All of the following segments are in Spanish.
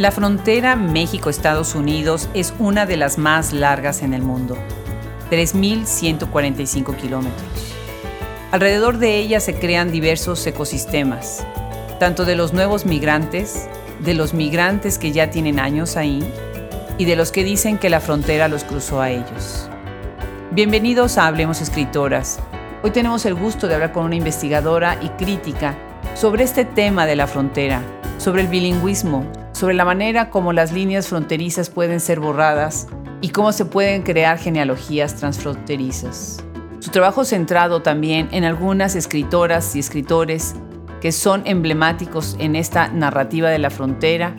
La frontera México-Estados Unidos es una de las más largas en el mundo, 3.145 kilómetros. Alrededor de ella se crean diversos ecosistemas, tanto de los nuevos migrantes, de los migrantes que ya tienen años ahí y de los que dicen que la frontera los cruzó a ellos. Bienvenidos a Hablemos Escritoras. Hoy tenemos el gusto de hablar con una investigadora y crítica sobre este tema de la frontera, sobre el bilingüismo, sobre la manera como las líneas fronterizas pueden ser borradas y cómo se pueden crear genealogías transfronterizas. Su trabajo centrado también en algunas escritoras y escritores que son emblemáticos en esta narrativa de la frontera,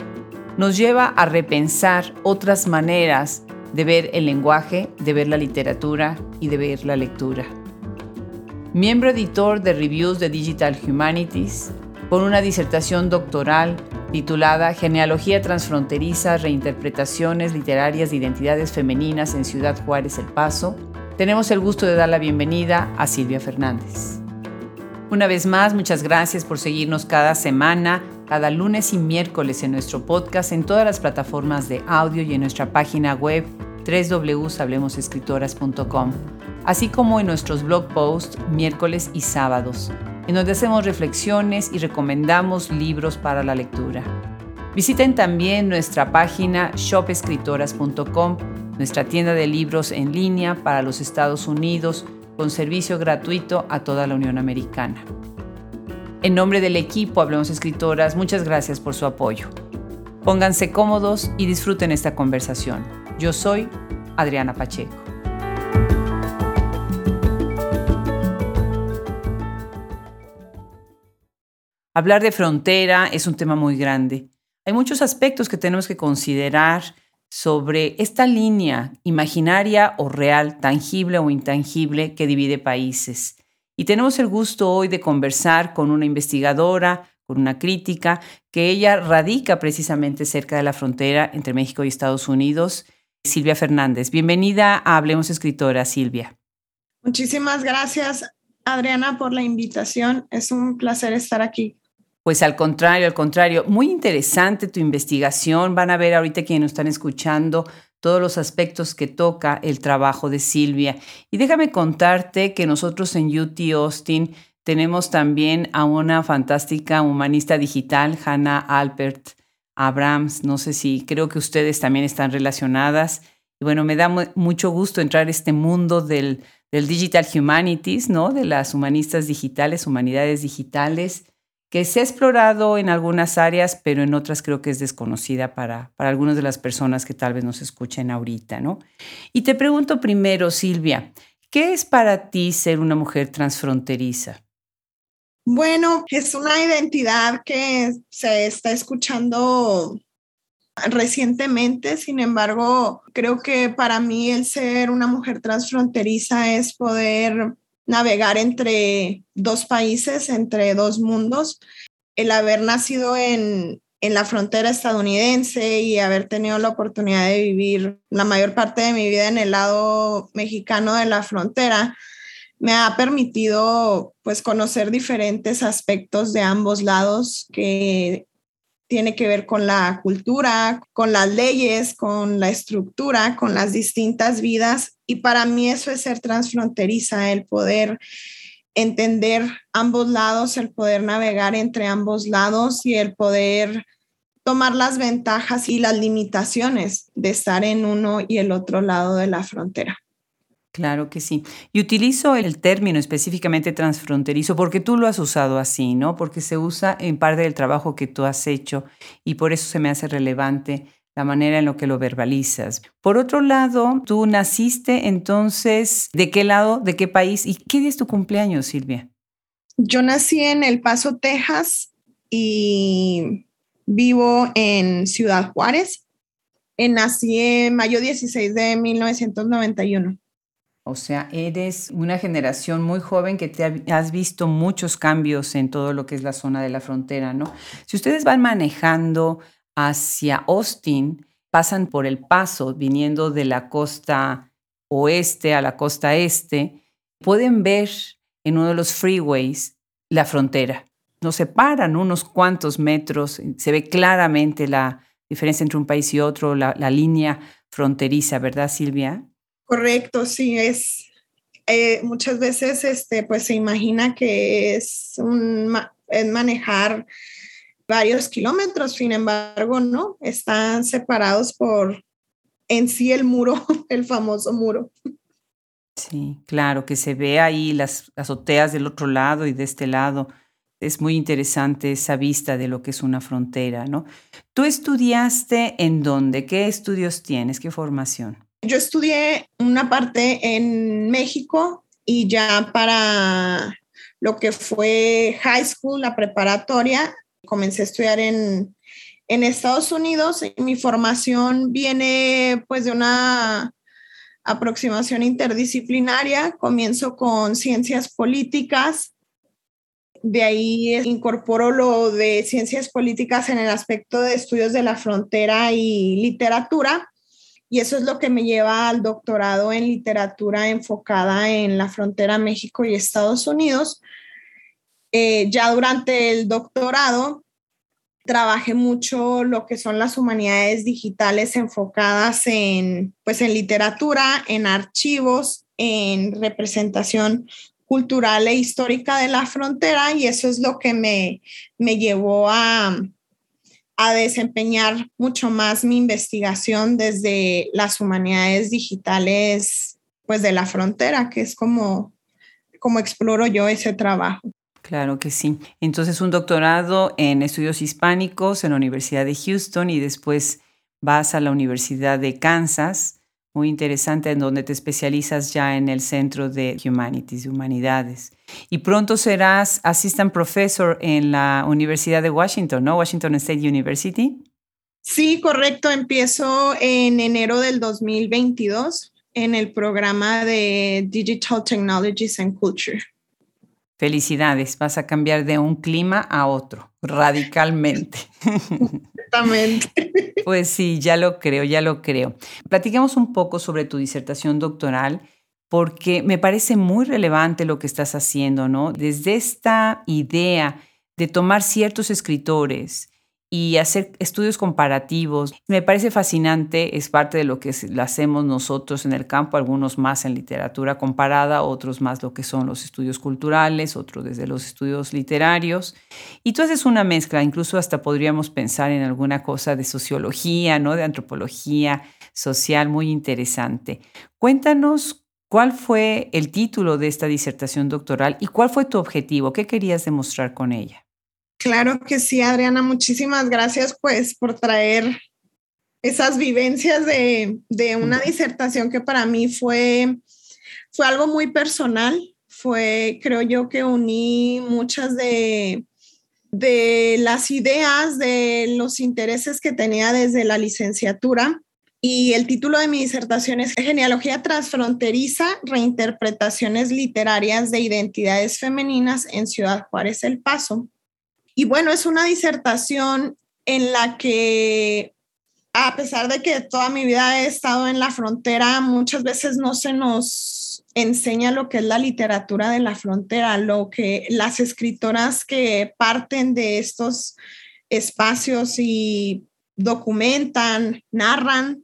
nos lleva a repensar otras maneras de ver el lenguaje, de ver la literatura y de ver la lectura. Miembro editor de Reviews de Digital Humanities, con una disertación doctoral titulada Genealogía Transfronteriza, Reinterpretaciones Literarias de Identidades Femeninas en Ciudad Juárez El Paso, tenemos el gusto de dar la bienvenida a Silvia Fernández. Una vez más, muchas gracias por seguirnos cada semana, cada lunes y miércoles en nuestro podcast, en todas las plataformas de audio y en nuestra página web www.hablemosescritoras.com, así como en nuestros blog posts miércoles y sábados en donde hacemos reflexiones y recomendamos libros para la lectura. Visiten también nuestra página shopescritoras.com, nuestra tienda de libros en línea para los Estados Unidos, con servicio gratuito a toda la Unión Americana. En nombre del equipo Hablemos Escritoras, muchas gracias por su apoyo. Pónganse cómodos y disfruten esta conversación. Yo soy Adriana Pacheco. Hablar de frontera es un tema muy grande. Hay muchos aspectos que tenemos que considerar sobre esta línea imaginaria o real, tangible o intangible que divide países. Y tenemos el gusto hoy de conversar con una investigadora, con una crítica, que ella radica precisamente cerca de la frontera entre México y Estados Unidos, Silvia Fernández. Bienvenida a Hablemos Escritora, Silvia. Muchísimas gracias, Adriana, por la invitación. Es un placer estar aquí. Pues al contrario, al contrario, muy interesante tu investigación. Van a ver ahorita quienes están escuchando todos los aspectos que toca el trabajo de Silvia. Y déjame contarte que nosotros en UT Austin tenemos también a una fantástica humanista digital, Hannah Albert Abrams. No sé si creo que ustedes también están relacionadas. Y bueno, me da mucho gusto entrar a este mundo del, del Digital Humanities, ¿no? De las humanistas digitales, humanidades digitales que se ha explorado en algunas áreas, pero en otras creo que es desconocida para, para algunas de las personas que tal vez nos escuchen ahorita, ¿no? Y te pregunto primero, Silvia, ¿qué es para ti ser una mujer transfronteriza? Bueno, es una identidad que se está escuchando recientemente, sin embargo, creo que para mí el ser una mujer transfronteriza es poder navegar entre dos países, entre dos mundos. El haber nacido en, en la frontera estadounidense y haber tenido la oportunidad de vivir la mayor parte de mi vida en el lado mexicano de la frontera, me ha permitido pues conocer diferentes aspectos de ambos lados que tiene que ver con la cultura, con las leyes, con la estructura, con las distintas vidas. Y para mí eso es ser transfronteriza, el poder entender ambos lados, el poder navegar entre ambos lados y el poder tomar las ventajas y las limitaciones de estar en uno y el otro lado de la frontera. Claro que sí. Y utilizo el término específicamente transfronterizo porque tú lo has usado así, ¿no? Porque se usa en parte del trabajo que tú has hecho y por eso se me hace relevante la manera en lo que lo verbalizas. Por otro lado, tú naciste entonces, ¿de qué lado, de qué país y qué día es tu cumpleaños, Silvia? Yo nací en El Paso, Texas y vivo en Ciudad Juárez. Nací en mayo 16 de 1991. O sea, eres una generación muy joven que te has visto muchos cambios en todo lo que es la zona de la frontera, ¿no? Si ustedes van manejando hacia Austin, pasan por el paso viniendo de la costa oeste a la costa este, pueden ver en uno de los freeways la frontera. Nos separan unos cuantos metros, se ve claramente la, diferencia entre un país y otro, la, línea fronteriza, ¿verdad, Silvia? Correcto, sí, es eh, muchas veces este, pues se imagina que es, un, es manejar varios kilómetros, sin embargo, no, están separados por en sí el muro, el famoso muro. Sí, claro, que se ve ahí las azoteas del otro lado y de este lado. Es muy interesante esa vista de lo que es una frontera, ¿no? ¿Tú estudiaste en dónde? ¿Qué estudios tienes? ¿Qué formación? Yo estudié una parte en México y ya para lo que fue high school, la preparatoria, comencé a estudiar en, en Estados Unidos. Mi formación viene pues de una aproximación interdisciplinaria. Comienzo con ciencias políticas. De ahí incorporo lo de ciencias políticas en el aspecto de estudios de la frontera y literatura. Y eso es lo que me lleva al doctorado en literatura enfocada en la frontera México y Estados Unidos. Eh, ya durante el doctorado trabajé mucho lo que son las humanidades digitales enfocadas en, pues, en literatura, en archivos, en representación cultural e histórica de la frontera y eso es lo que me, me llevó a, a desempeñar mucho más mi investigación desde las humanidades digitales pues de la frontera, que es como, como exploro yo ese trabajo. Claro que sí. Entonces un doctorado en estudios hispánicos en la Universidad de Houston y después vas a la Universidad de Kansas, muy interesante, en donde te especializas ya en el Centro de Humanities, Humanidades. Y pronto serás Assistant Professor en la Universidad de Washington, ¿no? Washington State University. Sí, correcto. Empiezo en enero del 2022 en el programa de Digital Technologies and Culture. Felicidades, vas a cambiar de un clima a otro, radicalmente. Exactamente. Pues sí, ya lo creo, ya lo creo. Platicamos un poco sobre tu disertación doctoral porque me parece muy relevante lo que estás haciendo, ¿no? Desde esta idea de tomar ciertos escritores y hacer estudios comparativos. Me parece fascinante, es parte de lo que hacemos nosotros en el campo, algunos más en literatura comparada, otros más lo que son los estudios culturales, otros desde los estudios literarios. Y tú haces una mezcla, incluso hasta podríamos pensar en alguna cosa de sociología, ¿no? de antropología social, muy interesante. Cuéntanos cuál fue el título de esta disertación doctoral y cuál fue tu objetivo, qué querías demostrar con ella. Claro que sí, Adriana, muchísimas gracias pues por traer esas vivencias de, una disertación que para mí fue, fue algo muy personal. Fue, creo yo, que uní muchas de, de las ideas, de los intereses que tenía desde la licenciatura. Y el título de mi disertación es Genealogía transfronteriza, reinterpretaciones literarias de identidades femeninas en Ciudad Juárez, El Paso. Y bueno, es una disertación en la que, a pesar de que toda mi vida he estado en la frontera, muchas veces no se nos enseña lo que es la literatura de la frontera, lo que las escritoras que parten de estos espacios y documentan, narran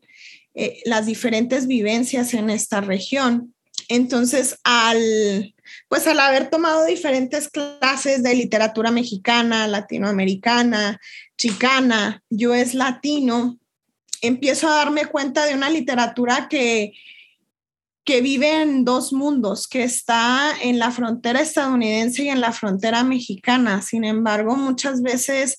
eh, las diferentes vivencias en esta región. Entonces, al pues al haber tomado diferentes clases de literatura mexicana, latinoamericana, chicana, yo es latino, empiezo a darme cuenta de una literatura que, que vive en dos mundos, que está en la frontera estadounidense y en la frontera mexicana. Sin embargo, muchas veces,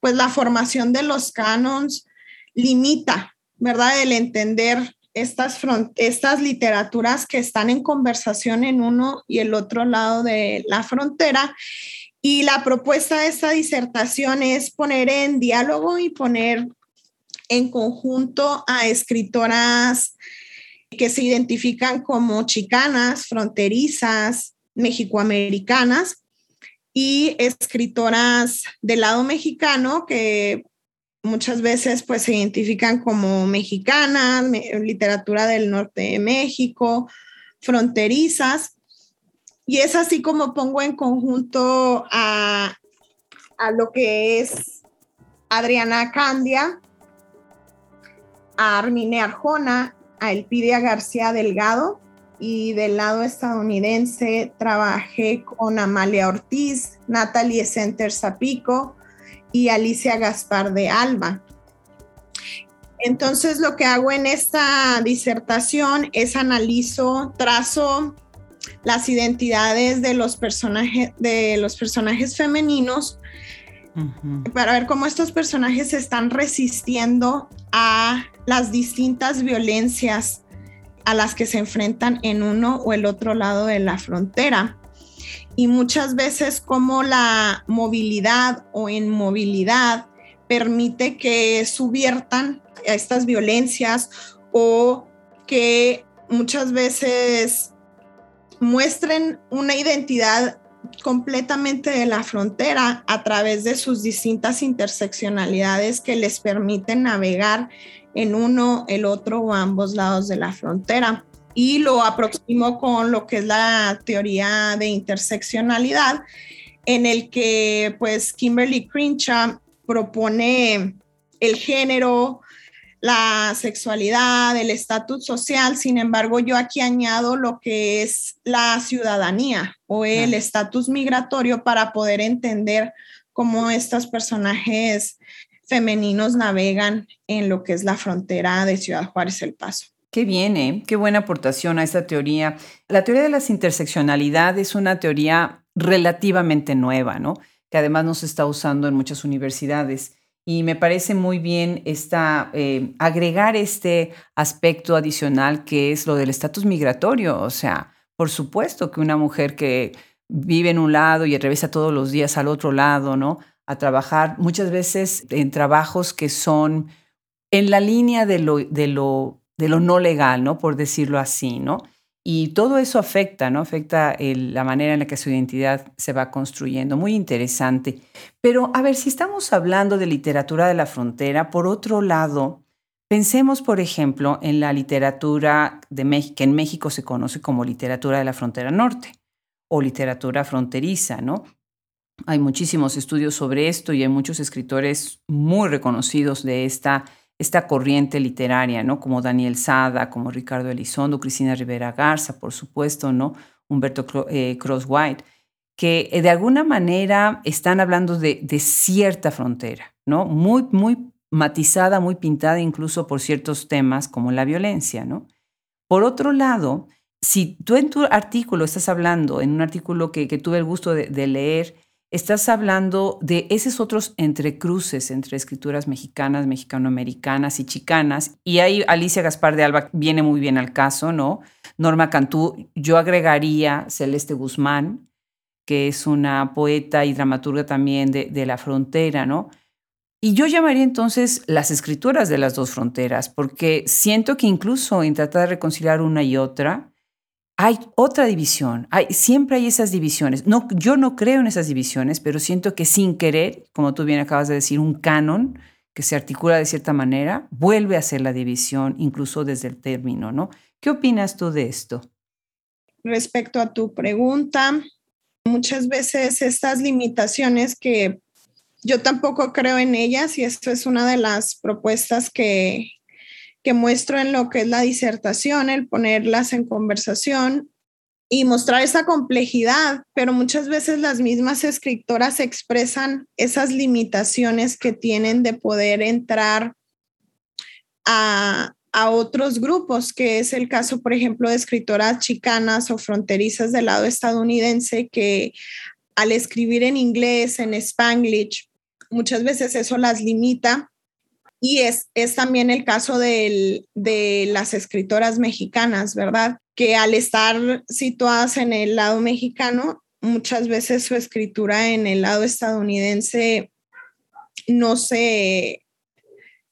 pues la formación de los canons limita, ¿verdad? El entender estas, estas literaturas que están en conversación en uno y el otro lado de la frontera. Y la propuesta de esta disertación es poner en diálogo y poner en conjunto a escritoras que se identifican como chicanas, fronterizas, mexicoamericanas y escritoras del lado mexicano que muchas veces pues se identifican como mexicanas, literatura del norte de México, fronterizas. Y es así como pongo en conjunto a, a lo que es Adriana Candia, a Armine Arjona, a Elpidia García Delgado y del lado estadounidense trabajé con Amalia Ortiz, Natalie Center Zapico y Alicia Gaspar de Alba. Entonces lo que hago en esta disertación es analizo, trazo las identidades de los personajes, de los personajes femeninos para ver cómo estos personajes se están resistiendo a las distintas violencias a las que se enfrentan en uno o el otro lado de la frontera. Y muchas veces como la movilidad o inmovilidad permite que subiertan estas violencias o que muchas veces muestren una identidad completamente de la frontera a través de sus distintas interseccionalidades que les permiten navegar en uno, el otro o ambos lados de la frontera. Y lo aproximo con lo que es la teoría de interseccionalidad, en el que pues Kimberly Crenshaw propone el género, la sexualidad, el estatus social. Sin embargo, yo aquí añado lo que es la ciudadanía o el estatus migratorio para poder entender cómo estos personajes femeninos navegan en lo que es la frontera de Ciudad Juárez El Paso. Qué bien, ¿eh? qué buena aportación a esta teoría. La teoría de las interseccionalidades es una teoría relativamente nueva, ¿no? Que además no se está usando en muchas universidades y me parece muy bien esta, eh, agregar este aspecto adicional que es lo del estatus migratorio. O sea, por supuesto que una mujer que vive en un lado y regresa todos los días al otro lado, ¿no? A trabajar muchas veces en trabajos que son en la línea de lo, de lo no legal, ¿no? Por decirlo así, ¿no? Y todo eso afecta, ¿no? Afecta la manera en la que su identidad se va construyendo. Muy interesante. Pero a ver, si estamos hablando de literatura de la frontera, por otro lado, pensemos, por ejemplo, en la literatura de México, que en México se conoce como literatura de la frontera norte o literatura fronteriza, ¿no? Hay muchísimos estudios sobre esto y hay muchos escritores muy reconocidos de esta esta corriente literaria, ¿no? Como Daniel Sada, como Ricardo Elizondo, Cristina Rivera Garza, por supuesto, ¿no? Humberto eh, Crosswhite, que eh, de alguna manera están hablando de, cierta frontera, ¿no? Muy, muy matizada, muy pintada incluso por ciertos temas como la violencia, ¿no? Por otro lado, si tú en tu artículo estás hablando, en un artículo que, tuve el gusto de leer, estás hablando de esos otros entrecruces entre escrituras mexicanas, mexicanoamericanas y chicanas. Y ahí Alicia Gaspar de Alba viene muy bien al caso, ¿no? Norma Cantú, yo agregaría Celeste Guzmán, que es una poeta y dramaturga también de, de la frontera, ¿no? Y yo llamaría entonces las escrituras de las dos fronteras, porque siento que incluso en tratar de reconciliar una y otra, hay otra división, hay, siempre hay esas divisiones. No, yo no creo en esas divisiones, pero siento que sin querer, como tú bien acabas de decir, un canon que se articula de cierta manera, vuelve a ser la división, incluso desde el término, ¿no? ¿Qué opinas tú de esto? Respecto a tu pregunta, muchas veces estas limitaciones que yo tampoco creo en ellas y esto es una de las propuestas que, que muestro en lo que es la disertación, el ponerlas en conversación y mostrar esa complejidad, pero muchas veces las mismas escritoras expresan esas limitaciones que tienen de poder entrar a, a otros grupos, que es el caso, por ejemplo, de escritoras chicanas o fronterizas del lado estadounidense que al escribir en inglés, en spanglish, muchas veces eso las limita y es, es también el caso de las escritoras mexicanas, ¿verdad? Que al estar situadas en el lado mexicano, muchas veces su escritura en el lado estadounidense no se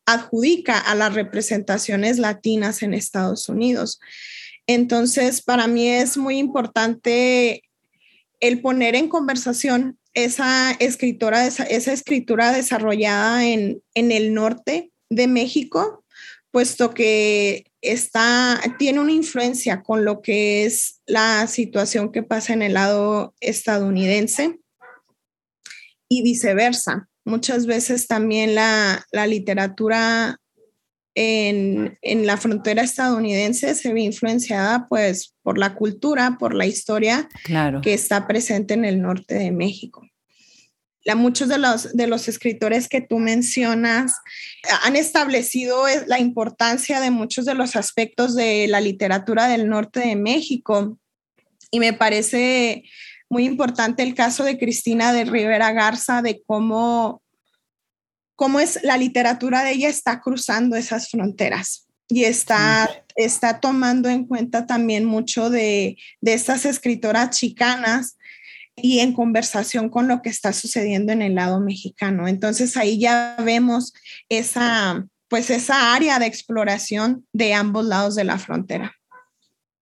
adjudica a las representaciones latinas en Estados Unidos. Entonces, para mí es muy importante el poner en conversación esa escritora, esa, escritura desarrollada en, el norte de México, puesto que está, tiene una influencia con lo que es la situación que pasa en el lado estadounidense y viceversa. Muchas veces también la, la literatura en, la frontera estadounidense se ve influenciada pues por la cultura, por la historia que está presente en el norte de México. La, muchos de los, de los escritores que tú mencionas han establecido la importancia de muchos de los aspectos de la literatura del norte de México. Y me parece muy importante el caso de Cristina de Rivera Garza, de cómo, cómo es la literatura de ella está cruzando esas fronteras y está, está tomando en cuenta también mucho de, de estas escritoras chicanas y en conversación con lo que está sucediendo en el lado mexicano. Entonces ahí ya vemos esa, pues esa área de exploración de ambos lados de la frontera.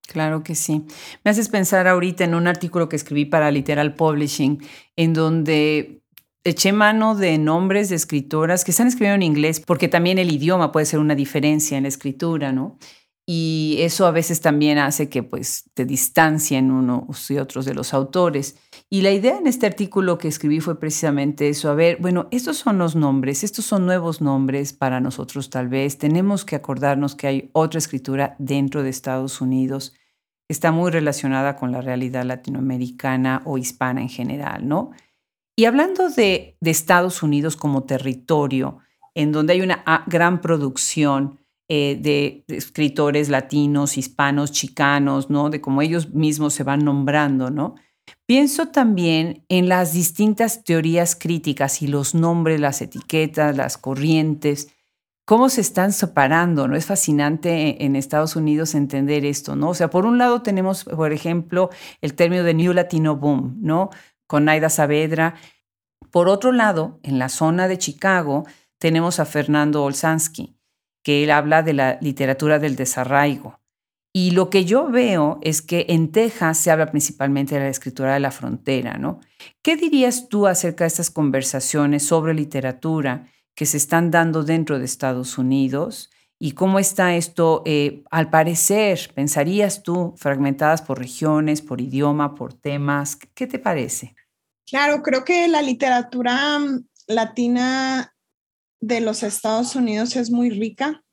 Claro que sí. Me haces pensar ahorita en un artículo que escribí para Literal Publishing, en donde eché mano de nombres de escritoras que están escribiendo en inglés, porque también el idioma puede ser una diferencia en la escritura, ¿no? Y eso a veces también hace que pues te distancien unos y otros de los autores. Y la idea en este artículo que escribí fue precisamente eso, a ver, bueno, estos son los nombres, estos son nuevos nombres para nosotros tal vez, tenemos que acordarnos que hay otra escritura dentro de Estados Unidos, está muy relacionada con la realidad latinoamericana o hispana en general, ¿no? Y hablando de, de Estados Unidos como territorio, en donde hay una ah, gran producción, eh, de, escritores latinos, hispanos, chicanos, ¿no? De cómo ellos mismos se van nombrando, ¿no? Pienso también en las distintas teorías críticas y los nombres, las etiquetas, las corrientes, cómo se están separando, ¿no? Es fascinante en Estados Unidos entender esto, ¿no? O sea, por un lado tenemos, por ejemplo, el término de New Latino Boom, ¿no? Con Naida Saavedra. Por otro lado, en la zona de Chicago, tenemos a Fernando Olsansky, que él habla de la literatura del desarraigo. Y lo que yo veo es que en Texas se habla principalmente de la escritura de la frontera, ¿no? ¿Qué dirías tú acerca de estas conversaciones sobre literatura que se están dando dentro de Estados Unidos? ¿Y cómo está esto, eh, al parecer, pensarías tú, fragmentadas por regiones, por idioma, por temas? ¿Qué te parece? Claro, creo que la literatura mm, latina de los Estados Unidos es muy rica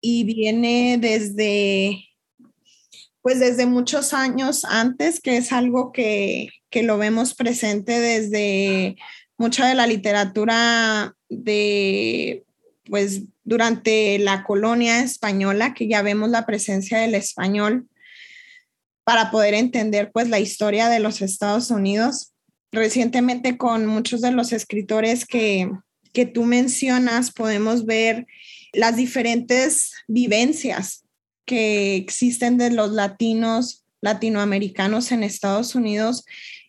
y viene desde, pues desde muchos años antes, que es algo que, que lo vemos presente desde mucha de la literatura de, pues durante la colonia española, que ya vemos la presencia del español para poder entender pues la historia de los Estados Unidos. Recientemente con muchos de los escritores que, que tú mencionas, podemos ver las diferentes vivencias que existen de los latinos, latinoamericanos en Estados Unidos,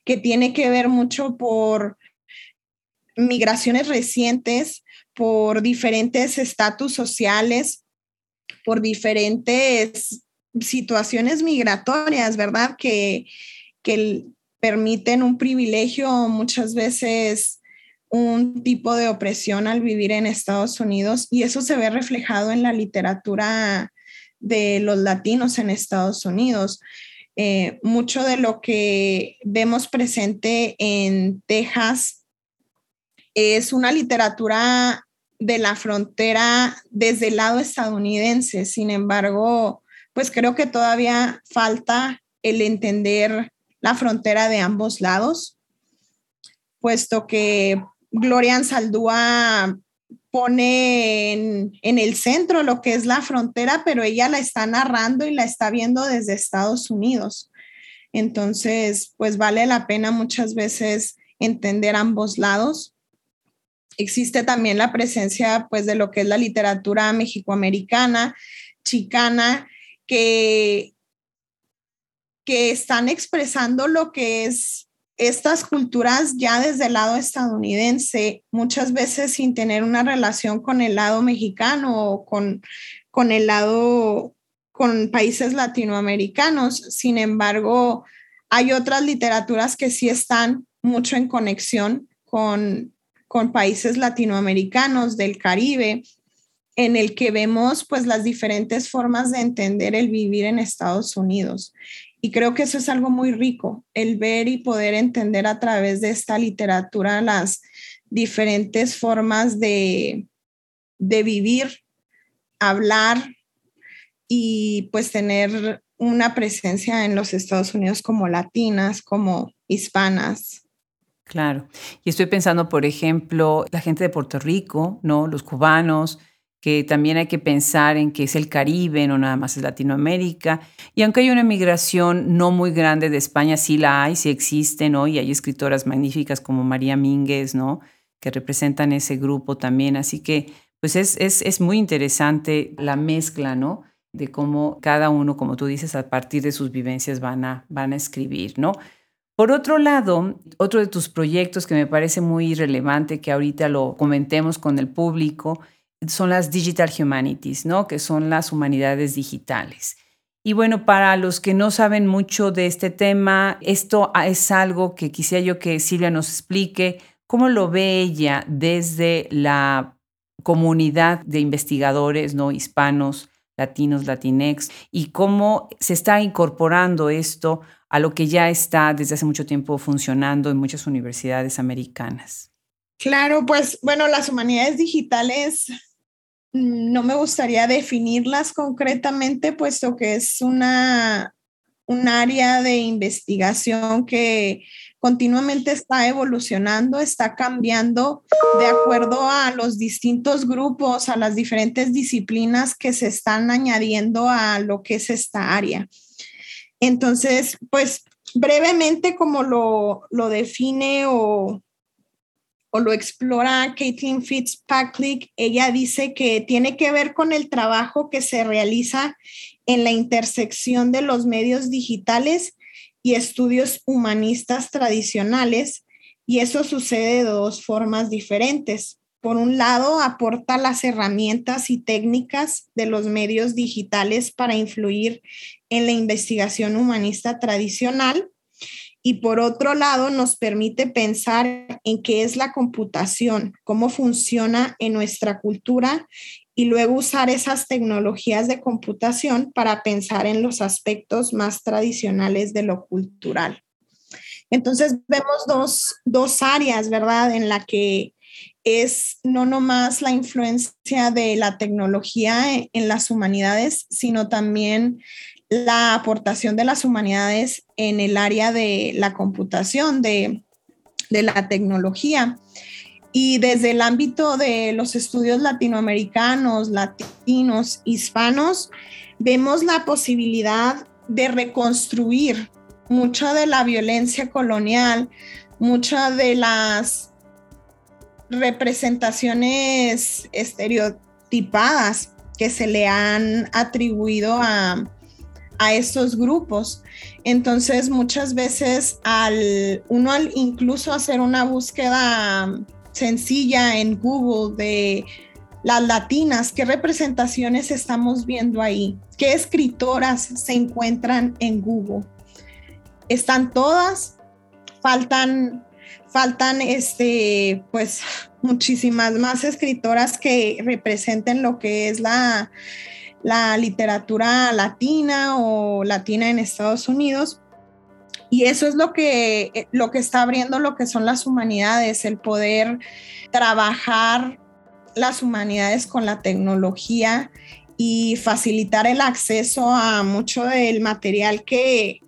que tiene que ver mucho por migraciones recientes, por diferentes estatus sociales, por diferentes situaciones migratorias, ¿verdad? Que, que permiten un privilegio muchas veces un tipo de opresión al vivir en Estados Unidos y eso se ve reflejado en la literatura de los latinos en Estados Unidos. Eh, mucho de lo que vemos presente en Texas es una literatura de la frontera desde el lado estadounidense. Sin embargo, pues creo que todavía falta el entender la frontera de ambos lados, puesto que Gloria Ansaldúa pone en, el centro lo que es la frontera, pero ella la está narrando y la está viendo desde Estados Unidos. Entonces, pues vale la pena muchas veces entender ambos lados. Existe también la presencia pues de lo que es la literatura mexicoamericana, chicana, que, que están expresando lo que es estas culturas ya desde el lado estadounidense, muchas veces sin tener una relación con el lado mexicano o con, con el lado, con países latinoamericanos. Sin embargo, hay otras literaturas que sí están mucho en conexión con, con países latinoamericanos del Caribe, en el que vemos pues las diferentes formas de entender el vivir en Estados Unidos. Y creo que eso es algo muy rico, el ver y poder entender a través de esta literatura las diferentes formas de, vivir hablar y pues tener una presencia en los Estados Unidos como latinas, como hispanas. Claro. Y estoy pensando, por ejemplo, la gente de Puerto Rico, ¿no? Los cubanos, que también hay que pensar en que es el Caribe, no nada más es Latinoamérica. Y aunque hay una migración no muy grande de España, sí la hay, sí existe, ¿no? Y hay escritoras magníficas como María Mínguez, ¿no? Que representan ese grupo también. Así que, pues es, es, es muy interesante la mezcla, ¿no? De cómo cada uno, como tú dices, a partir de sus vivencias van a, van a escribir, ¿no? Por otro lado, otro de tus proyectos que me parece muy relevante que ahorita lo comentemos con el público son las Digital Humanities, ¿no? Que son las humanidades digitales. Y bueno, para los que no saben mucho de este tema, esto es algo que quisiera yo que Silvia nos explique cómo lo ve ella desde la comunidad de investigadores no hispanos, latinos, latinex y cómo se está incorporando esto a lo que ya está desde hace mucho tiempo funcionando en muchas universidades americanas. Claro, pues bueno, las humanidades digitales no me gustaría definirlas concretamente, puesto que es una, un área de investigación que continuamente está evolucionando, está cambiando de acuerdo a los distintos grupos, a las diferentes disciplinas que se están añadiendo a lo que es esta área. Entonces, pues brevemente como lo, define o, o, lo explora Caitlin Fitzpatrick, ella dice que tiene que ver con el trabajo que se realiza en la intersección de los medios digitales y estudios humanistas tradicionales, y eso sucede de dos formas diferentes. Por un lado, aporta las herramientas y técnicas de los medios digitales para influir en la investigación humanista tradicional y por otro lado nos permite pensar en qué es la computación, cómo funciona en nuestra cultura y luego usar esas tecnologías de computación para pensar en los aspectos más tradicionales de lo cultural. Entonces vemos dos, dos áreas, ¿verdad? En la que es no nomás la influencia de la tecnología en las humanidades, sino también la aportación de las humanidades en el área de la computación, de, la tecnología. Y desde el ámbito de los estudios latinoamericanos, latinos, hispanos, vemos la posibilidad de reconstruir mucha de la violencia colonial, muchas de las representaciones estereotipadas que se le han atribuido a, a estos grupos. Entonces, muchas veces al uno al incluso hacer una búsqueda sencilla en Google de las latinas, qué representaciones estamos viendo ahí, qué escritoras se encuentran en Google. ¿Están todas? Faltan faltan este pues muchísimas más escritoras que representen lo que es la la literatura latina o latina en Estados Unidos. Y eso es lo que, eh, lo que está abriendo lo que son las humanidades, el poder trabajar las humanidades con la tecnología y facilitar el acceso a mucho del material que,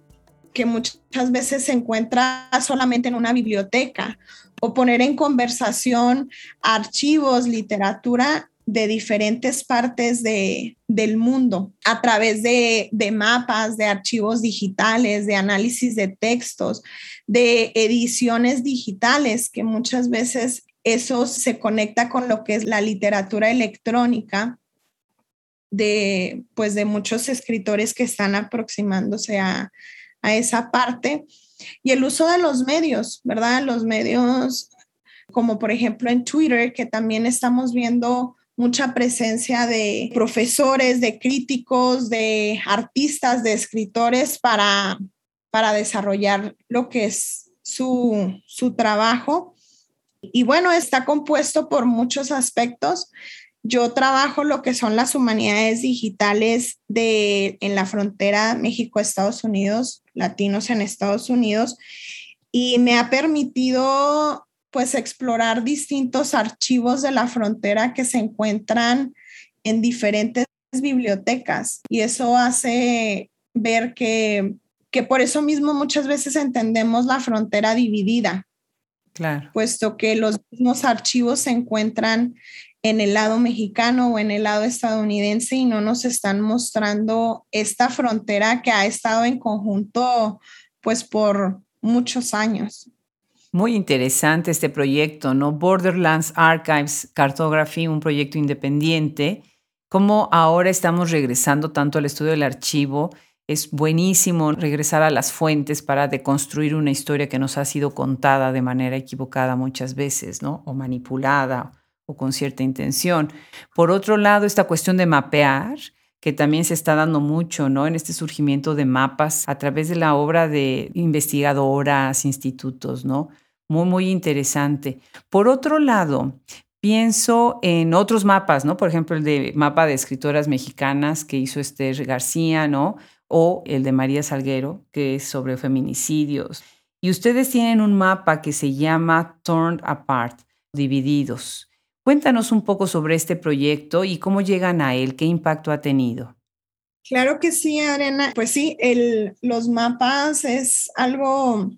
que muchas veces se encuentra solamente en una biblioteca o poner en conversación archivos, literatura de diferentes partes de, del mundo a través de, de, mapas, de archivos digitales, de análisis de textos, de ediciones digitales, que muchas veces eso se conecta con lo que es la literatura electrónica de, pues, de muchos escritores que están aproximándose a, a esa parte. Y el uso de los medios, ¿verdad? Los medios como por ejemplo en Twitter, que también estamos viendo mucha presencia de profesores, de críticos, de artistas, de escritores para, para desarrollar lo que es su, su trabajo. Y bueno, está compuesto por muchos aspectos. Yo trabajo lo que son las humanidades digitales de, en la frontera México-Estados Unidos, latinos en Estados Unidos, y me ha permitido pues explorar distintos archivos de la frontera que se encuentran en diferentes bibliotecas y eso hace ver que, que por eso mismo muchas veces entendemos la frontera dividida. Claro. Puesto que los mismos archivos se encuentran en el lado mexicano o en el lado estadounidense y no nos están mostrando esta frontera que ha estado en conjunto pues por muchos años. Muy interesante este proyecto, ¿no? Borderlands Archives Cartography, un proyecto independiente. Como ahora estamos regresando tanto al estudio del archivo, es buenísimo regresar a las fuentes para deconstruir una historia que nos ha sido contada de manera equivocada muchas veces, ¿no? O manipulada o con cierta intención. Por otro lado, esta cuestión de mapear, que también se está dando mucho, ¿no? En este surgimiento de mapas a través de la obra de investigadoras, institutos, ¿no? Muy, muy interesante. Por otro lado, pienso en otros mapas, ¿no? Por ejemplo, el de mapa de escritoras mexicanas que hizo Esther García, ¿no? O el de María Salguero, que es sobre feminicidios. Y ustedes tienen un mapa que se llama Turned Apart, divididos. Cuéntanos un poco sobre este proyecto y cómo llegan a él, qué impacto ha tenido. Claro que sí, Arena. Pues sí, los mapas es algo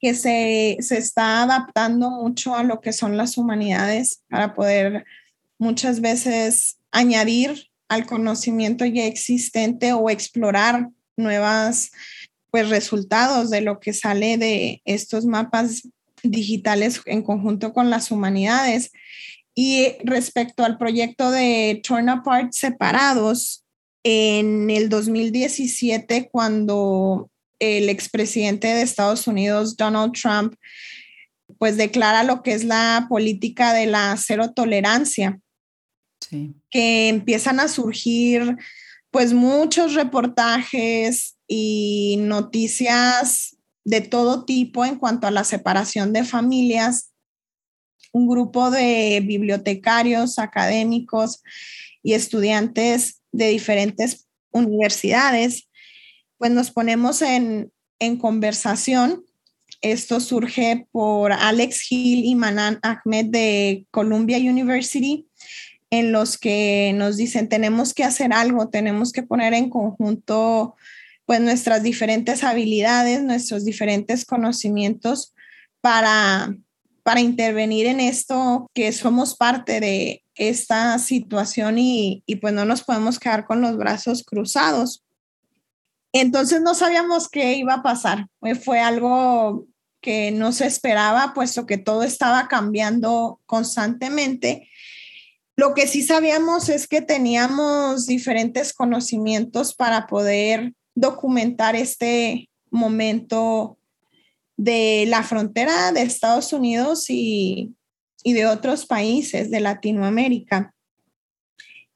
que se, se está adaptando mucho a lo que son las humanidades para poder muchas veces añadir al conocimiento ya existente o explorar nuevas pues resultados de lo que sale de estos mapas digitales en conjunto con las humanidades. Y respecto al proyecto de Torn Apart Separados, en el 2017, cuando el expresidente de Estados Unidos, Donald Trump, pues declara lo que es la política de la cero tolerancia, que empiezan a surgir pues muchos reportajes y noticias de todo tipo en cuanto a la separación de familias. Un grupo de bibliotecarios, académicos y estudiantes de diferentes universidades, pues nos ponemos en, en conversación. Esto surge por Alex Hill y Manan Ahmed de Columbia University, en los que nos dicen tenemos que hacer algo, tenemos que poner en conjunto pues nuestras diferentes habilidades, nuestros diferentes conocimientos para, para intervenir en esto, que somos parte de esta situación y, y pues no nos podemos quedar con los brazos cruzados. Entonces no sabíamos qué iba a pasar. Fue algo que no se esperaba, puesto que todo estaba cambiando constantemente. Lo que sí sabíamos es que teníamos diferentes conocimientos para poder documentar este momento de la frontera de Estados Unidos y, de otros países de Latinoamérica.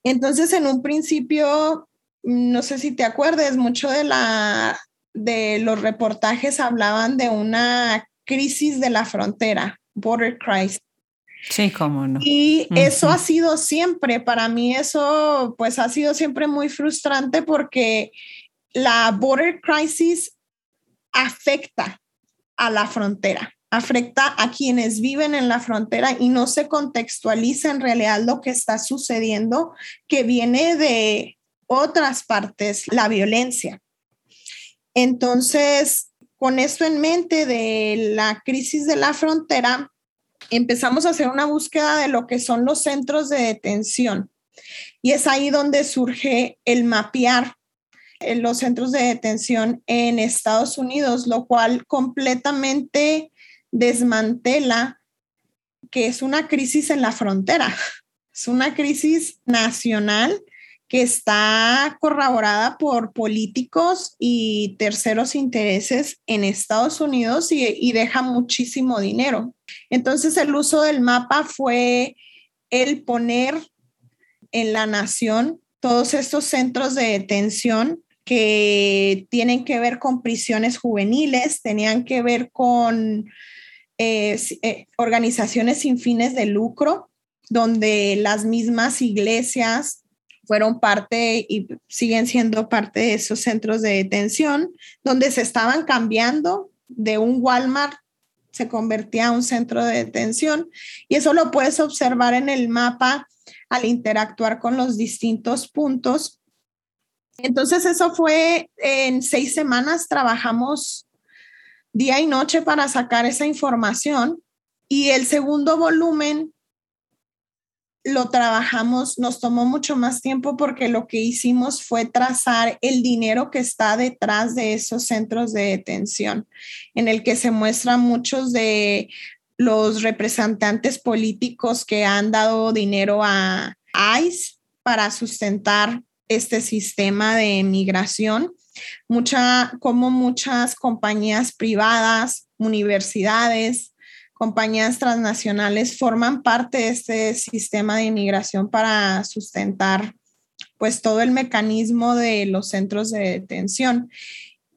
Entonces, en un principio, no sé si te acuerdes, mucho de, la, de los reportajes hablaban de una crisis de la frontera, border crisis. Sí, cómo no. Y eso ha sido siempre, para mí eso pues ha sido siempre muy frustrante porque la border crisis afecta a la frontera, afecta a quienes viven en la frontera y no se contextualiza en realidad lo que está sucediendo, que viene de otras partes, la violencia. Entonces, con esto en mente de la crisis de la frontera, empezamos a hacer una búsqueda de lo que son los centros de detención. Y es ahí donde surge el mapear en los centros de detención en Estados Unidos, lo cual completamente desmantela que es una crisis en la frontera, es una crisis nacional que está corroborada por políticos y terceros intereses en Estados Unidos y, y, deja muchísimo dinero. Entonces el uso del mapa fue el poner en la nación todos estos centros de detención que tienen que ver con prisiones juveniles, tenían que ver con eh, eh, organizaciones sin fines de lucro, donde las mismas iglesias fueron parte y siguen siendo parte de esos centros de detención, donde se estaban cambiando de un Walmart se convertía en un centro de detención y eso lo puedes observar en el mapa al interactuar con los distintos puntos. Entonces eso fue en seis semanas, trabajamos día y noche para sacar esa información. Y el segundo volumen lo trabajamos, nos tomó mucho más tiempo porque lo que hicimos fue trazar el dinero que está detrás de esos centros de detención, en el que se muestran muchos de los representantes políticos que han dado dinero a ICE para sustentar este sistema de migración. Mucha, como muchas compañías privadas, universidades, compañías transnacionales forman parte de este sistema de inmigración para sustentar pues todo el mecanismo de los centros de detención.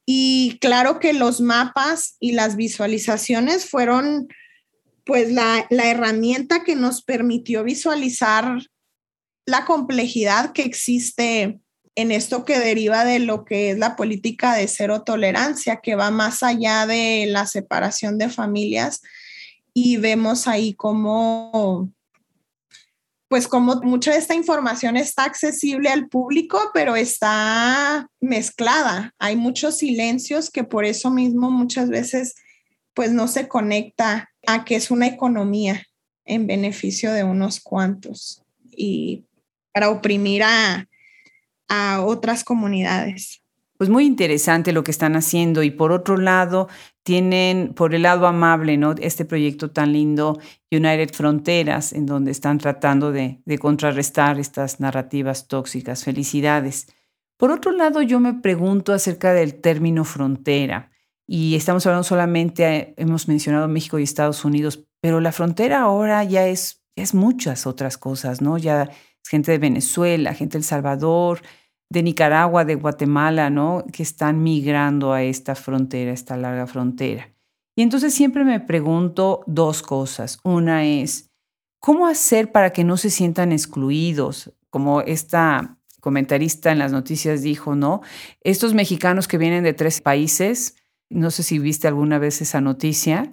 Y claro que los mapas y las visualizaciones fueron pues la, la herramienta que nos permitió visualizar la complejidad que existe en esto que deriva de lo que es la política de cero tolerancia, que va más allá de la separación de familias, y vemos ahí cómo, pues como mucha de esta información está accesible al público, pero está mezclada. Hay muchos silencios que por eso mismo muchas veces pues no se conecta a que es una economía en beneficio de unos cuantos y para oprimir a, a otras comunidades. Pues muy interesante lo que están haciendo y por otro lado tienen por el lado amable, ¿no? Este proyecto tan lindo, United Fronteras, en donde están tratando de, de contrarrestar estas narrativas tóxicas. Felicidades. Por otro lado, yo me pregunto acerca del término frontera. Y estamos hablando solamente, hemos mencionado México y Estados Unidos, pero la frontera ahora ya es, es muchas otras cosas, ¿no? Ya gente de Venezuela, gente de El Salvador, de Nicaragua, de Guatemala, ¿no? Que están migrando a esta frontera, esta larga frontera. Y entonces siempre me pregunto dos cosas. Una es, ¿cómo hacer para que no se sientan excluidos? Como esta comentarista en las noticias dijo, ¿no? Estos mexicanos que vienen de tres países, no sé si viste alguna vez esa noticia,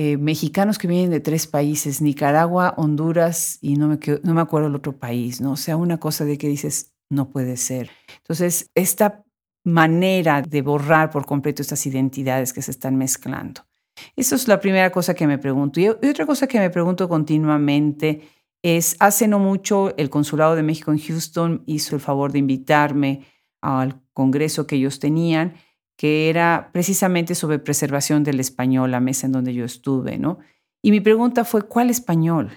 eh, mexicanos que vienen de tres países, Nicaragua, Honduras y no me, no me acuerdo el otro país, ¿no? O sea, una cosa de que dices, no puede ser. Entonces, esta manera de borrar por completo estas identidades que se están mezclando. Esa es la primera cosa que me pregunto. Y otra cosa que me pregunto continuamente es, hace no mucho el Consulado de México en Houston hizo el favor de invitarme al congreso que ellos tenían, que era precisamente sobre preservación del español, la mesa en donde yo estuve, ¿no? Y mi pregunta fue, ¿cuál español?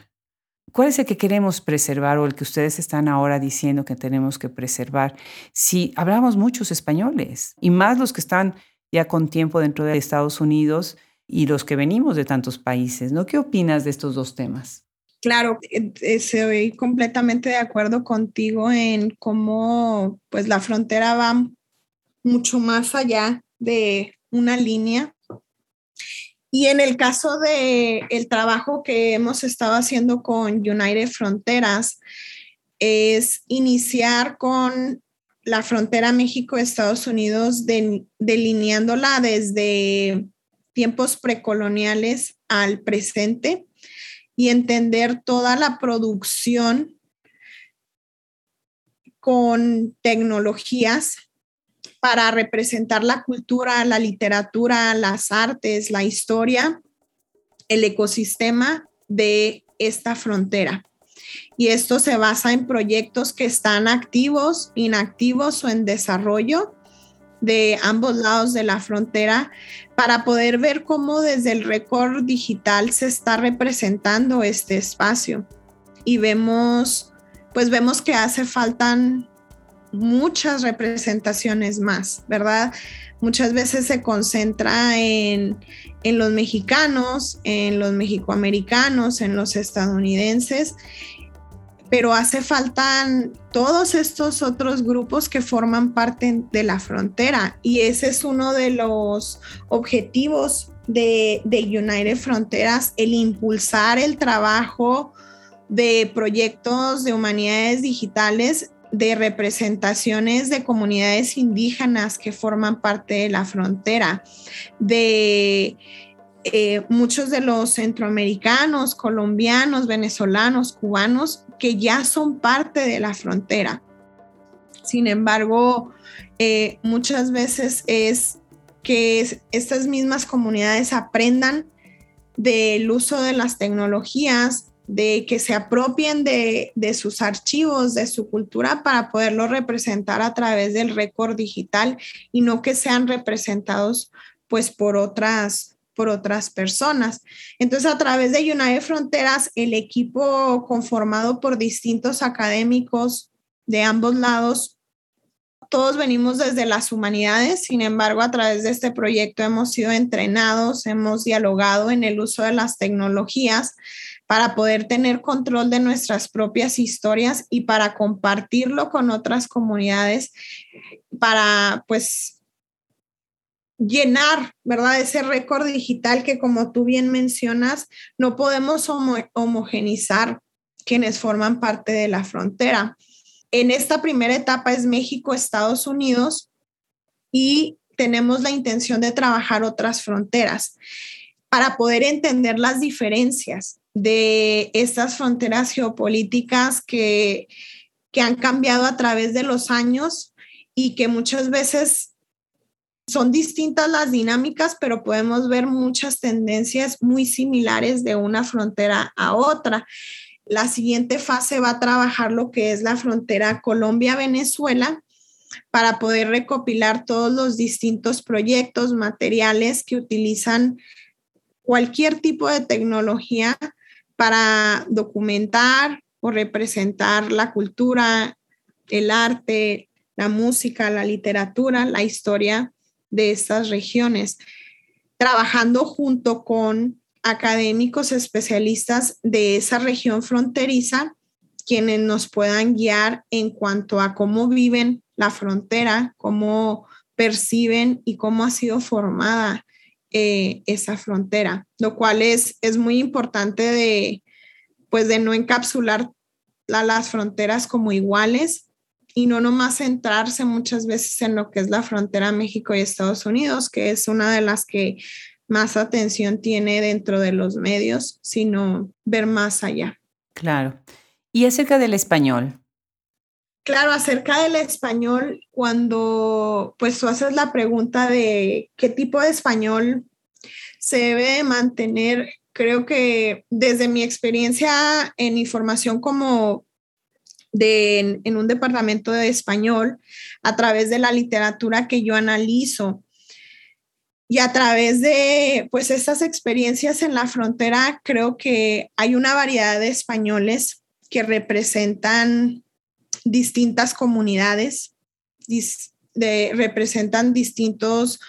¿Cuál es el que queremos preservar o el que ustedes están ahora diciendo que tenemos que preservar? Si hablamos muchos españoles y más los que están ya con tiempo dentro de Estados Unidos y los que venimos de tantos países, ¿no? ¿Qué opinas de estos dos temas? Claro, eh, estoy completamente de acuerdo contigo en cómo pues la frontera va mucho más allá de una línea. Y en el caso de el trabajo que hemos estado haciendo con United Fronteras, es iniciar con la frontera México-Estados Unidos, delineándola desde tiempos precoloniales al presente y entender toda la producción con tecnologías para representar la cultura, la literatura, las artes, la historia, el ecosistema de esta frontera. Y esto se basa en proyectos que están activos, inactivos o en desarrollo de ambos lados de la frontera para poder ver cómo desde el récord digital se está representando este espacio. Y vemos, pues vemos que hace faltan muchas representaciones más, ¿verdad? Muchas veces se concentra en, en los mexicanos, en los mexicoamericanos, en los estadounidenses, pero hace falta todos estos otros grupos que forman parte de la frontera y ese es uno de los objetivos de, de United Fronteras, el impulsar el trabajo de proyectos de humanidades digitales de representaciones de comunidades indígenas que forman parte de la frontera, de eh, muchos de los centroamericanos, colombianos, venezolanos, cubanos, que ya son parte de la frontera. Sin embargo, eh, muchas veces es que estas mismas comunidades aprendan del uso de las tecnologías, de que se apropien de, sus archivos, de su cultura para poderlo representar a través del récord digital y no que sean representados pues por otras por otras personas. Entonces, a través de United Fronteras, el equipo conformado por distintos académicos de ambos lados, todos venimos desde las humanidades, sin embargo, a través de este proyecto hemos sido entrenados, hemos dialogado en el uso de las tecnologías para poder tener control de nuestras propias historias y para compartirlo con otras comunidades, para pues llenar, ¿verdad? Ese récord digital que como tú bien mencionas, no podemos homogenizar quienes forman parte de la frontera. En esta primera etapa es México, Estados Unidos y tenemos la intención de trabajar otras fronteras para poder entender las diferencias de estas fronteras geopolíticas que, que han cambiado a través de los años y que muchas veces son distintas las dinámicas, pero podemos ver muchas tendencias muy similares de una frontera a otra. La siguiente fase va a trabajar lo que es la frontera Colombia-Venezuela para poder recopilar todos los distintos proyectos, materiales que utilizan cualquier tipo de tecnología para documentar o representar la cultura, el arte, la música, la literatura, la historia de estas regiones, trabajando junto con académicos especialistas de esa región fronteriza, quienes nos puedan guiar en cuanto a cómo viven la frontera, cómo perciben y cómo ha sido formada eh, esa frontera, lo cual es, es muy importante de, pues de no encapsular las fronteras como iguales y no nomás centrarse muchas veces en lo que es la frontera México y Estados Unidos, que es una de las que más atención tiene dentro de los medios, sino ver más allá. Claro. Y acerca del español, Claro, acerca del español, cuando pues tú haces la pregunta de qué tipo de español se debe mantener, creo que desde mi experiencia en información como de, en, un departamento de español, a través de la literatura que yo analizo, y a través de pues estas experiencias en la frontera, creo que hay una variedad de españoles que representan distintas comunidades, de, representan distintos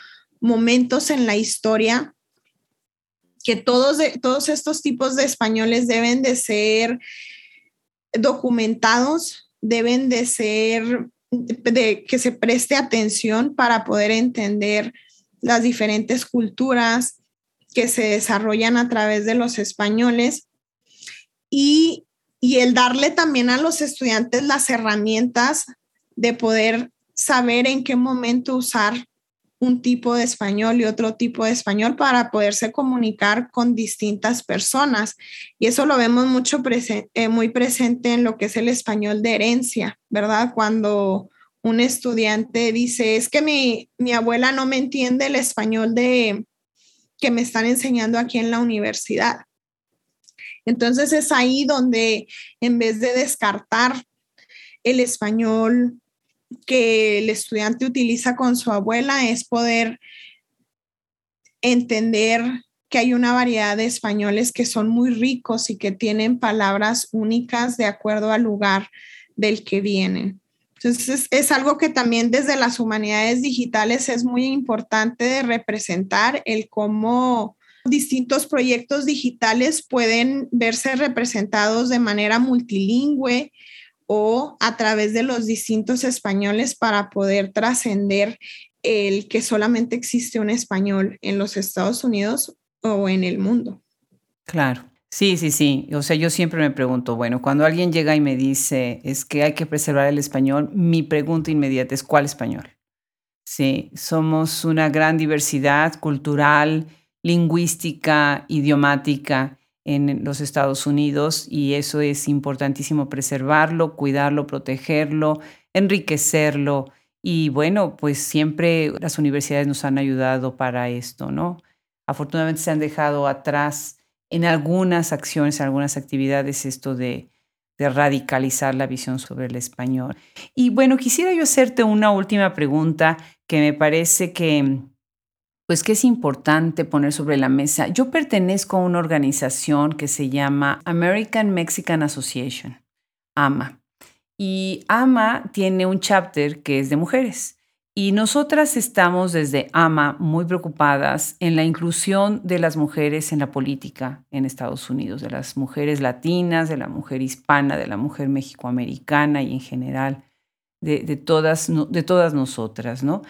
momentos en la historia, que todos, todos estos tipos de españoles deben de ser documentados, deben de ser, de que se preste atención para poder entender las diferentes culturas que se desarrollan a través de los españoles. Y y el darle también a los estudiantes las herramientas de poder saber en qué momento usar un tipo de español y otro tipo de español para poderse comunicar con distintas personas. Y eso lo vemos mucho eh, muy presente en lo que es el español de herencia, ¿verdad? Cuando un estudiante dice, es que mi, mi abuela no me entiende el español de que me están enseñando aquí en la universidad. Entonces es ahí donde en vez de descartar el español que el estudiante utiliza con su abuela, es poder entender que hay una variedad de españoles que son muy ricos y que tienen palabras únicas de acuerdo al lugar del que vienen. Entonces, es, algo que también desde las humanidades digitales es muy importante de representar el cómo distintos proyectos digitales pueden verse representados de manera multilingüe o a través de los distintos españoles para poder trascender el que solamente existe un español en los Estados Unidos o en el mundo. Claro. Sí, sí, sí. O sea, yo siempre me pregunto, bueno, cuando alguien llega y me dice es que hay que preservar el español, mi pregunta inmediata es ¿cuál español? Sí, somos una gran diversidad cultural, lingüística, idiomática en los Estados Unidos y eso es importantísimo preservarlo, cuidarlo, protegerlo, enriquecerlo y bueno, pues siempre las universidades nos han ayudado para esto, ¿no? Afortunadamente se han dejado atrás en algunas acciones, en algunas actividades esto de, de radicalizar la visión sobre el español. Y bueno, quisiera yo hacerte una última pregunta que me parece que pues que es importante poner sobre la mesa. Yo pertenezco a una organización que se llama American Mexican Association, AMA. Y AMA tiene un chapter que es de mujeres. Y nosotras estamos desde AMA muy preocupadas en la inclusión de las mujeres en la política en Estados Unidos, de las mujeres latinas, de la mujer hispana, de la mujer mexicoamericana y en general de, todas, de todas nosotras, ¿no?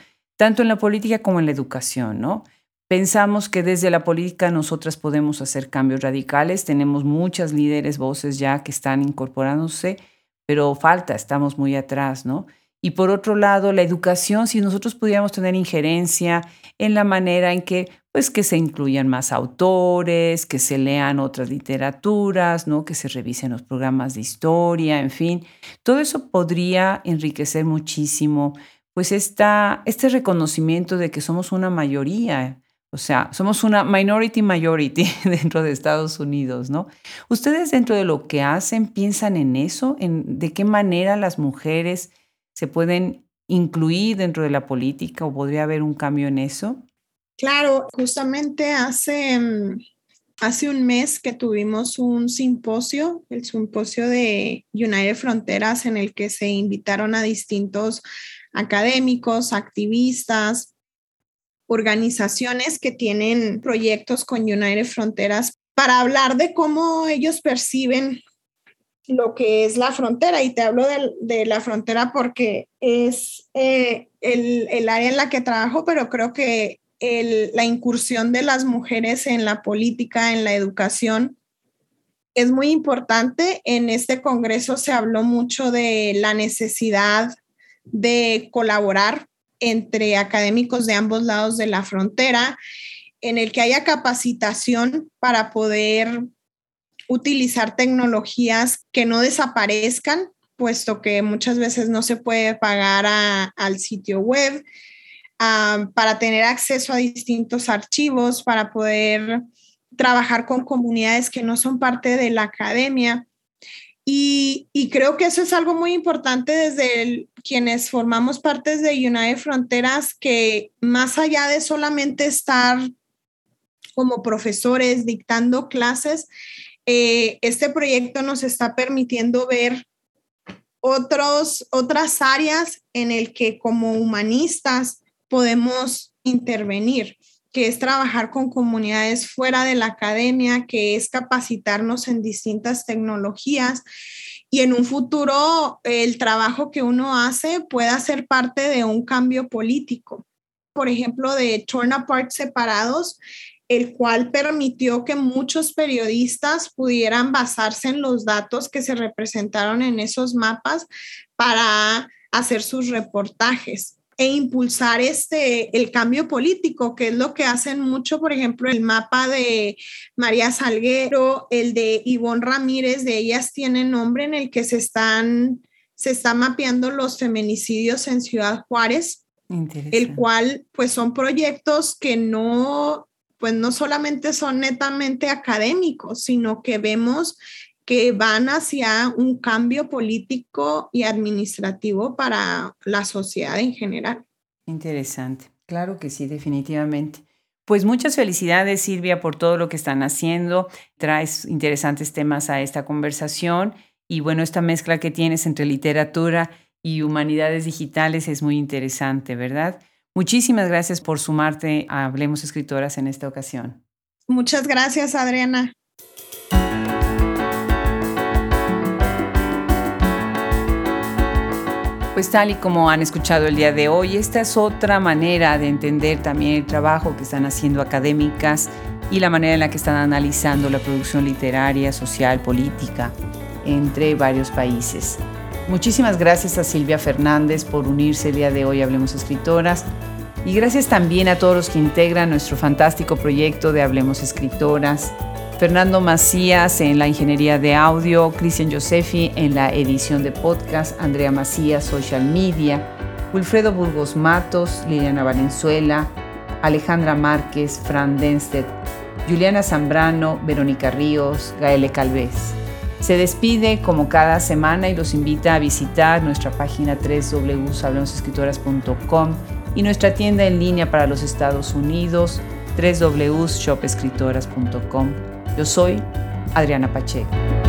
Tanto en la política como en la educación, ¿no? Pensamos que desde la política nosotras podemos hacer cambios radicales, tenemos muchas líderes, voces ya que están incorporándose, pero falta, estamos muy atrás, ¿no? Y por otro lado, la educación, si nosotros pudiéramos tener injerencia en la manera en que, pues, que se incluyan más autores, que se lean otras literaturas, ¿no? Que se revisen los programas de historia, en fin, todo eso podría enriquecer muchísimo, pues, este reconocimiento de que somos una mayoría, o sea, somos una minority majority dentro de Estados Unidos, ¿no? Ustedes dentro de lo que hacen piensan en eso, en de qué manera las mujeres se pueden incluir dentro de la política o podría haber un cambio en eso? Claro, justamente hace, mm, hace un mes que tuvimos un simposio, el simposio de United Fronteras, en el que se invitaron a distintos académicos, activistas, organizaciones que tienen proyectos con United Fronteras para hablar de cómo ellos perciben lo que es la frontera y te hablo de, la frontera porque es eh, el, área en la que trabajo, pero creo que la incursión de las mujeres en la política, en la educación, es muy importante. En este Congreso se habló mucho de la necesidad de colaborar entre académicos de ambos lados de la frontera, en el que haya capacitación para poder utilizar tecnologías que no desaparezcan, puesto que muchas veces no se puede pagar al sitio web, ah, para tener acceso a distintos archivos, para poder trabajar con comunidades que no son parte de la academia. Y, creo que eso es algo muy importante desde quienes formamos parte de United Fronteras, que más allá de solamente estar como profesores dictando clases, eh, este proyecto nos está permitiendo ver otros, otras áreas en el que como humanistas podemos intervenir, que es trabajar con comunidades fuera de la academia, que es capacitarnos en distintas tecnologías y en un futuro el trabajo que uno hace pueda ser parte de un cambio político. Por ejemplo, de Torn Apart Separados, el cual permitió que muchos periodistas pudieran basarse en los datos que se representaron en esos mapas para hacer sus reportajes e impulsar este el cambio político, que es lo que hacen mucho, por ejemplo, el mapa de María Salguero, el de Ivonne Ramírez, de ellas tienen nombre en el que se están se está mapeando los feminicidios en Ciudad Juárez, el cual pues son proyectos que no pues no solamente son netamente académicos, sino que vemos que van hacia un cambio político y administrativo para la sociedad en general. Interesante, claro que sí, definitivamente. Pues muchas felicidades Silvia por todo lo que están haciendo. Traes interesantes temas a esta conversación y bueno, esta mezcla que tienes entre literatura y humanidades digitales es muy interesante, ¿verdad? Muchísimas gracias por sumarte a Hablemos Escritoras en esta ocasión. Muchas gracias, Adriana. Pues tal y como han escuchado el día de hoy, esta es otra manera de entender también el trabajo que están haciendo académicas y la manera en la que están analizando la producción literaria, social, política entre varios países. Muchísimas gracias a Silvia Fernández por unirse el día de hoy a Hablemos Escritoras. Y gracias también a todos los que integran nuestro fantástico proyecto de Hablemos Escritoras. Fernando Macías en la ingeniería de audio, Cristian Josefi en la edición de podcast, Andrea Macías, social media, Wilfredo Burgos Matos, Liliana Valenzuela, Alejandra Márquez, Fran Denstedt, Juliana Zambrano, Verónica Ríos, Gaele Calvez. Se despide como cada semana y los invita a visitar nuestra página www.hablemosescritoras.com y nuestra tienda en línea para los Estados Unidos www.shopescritoras.com. Yo soy Adriana Pacheco.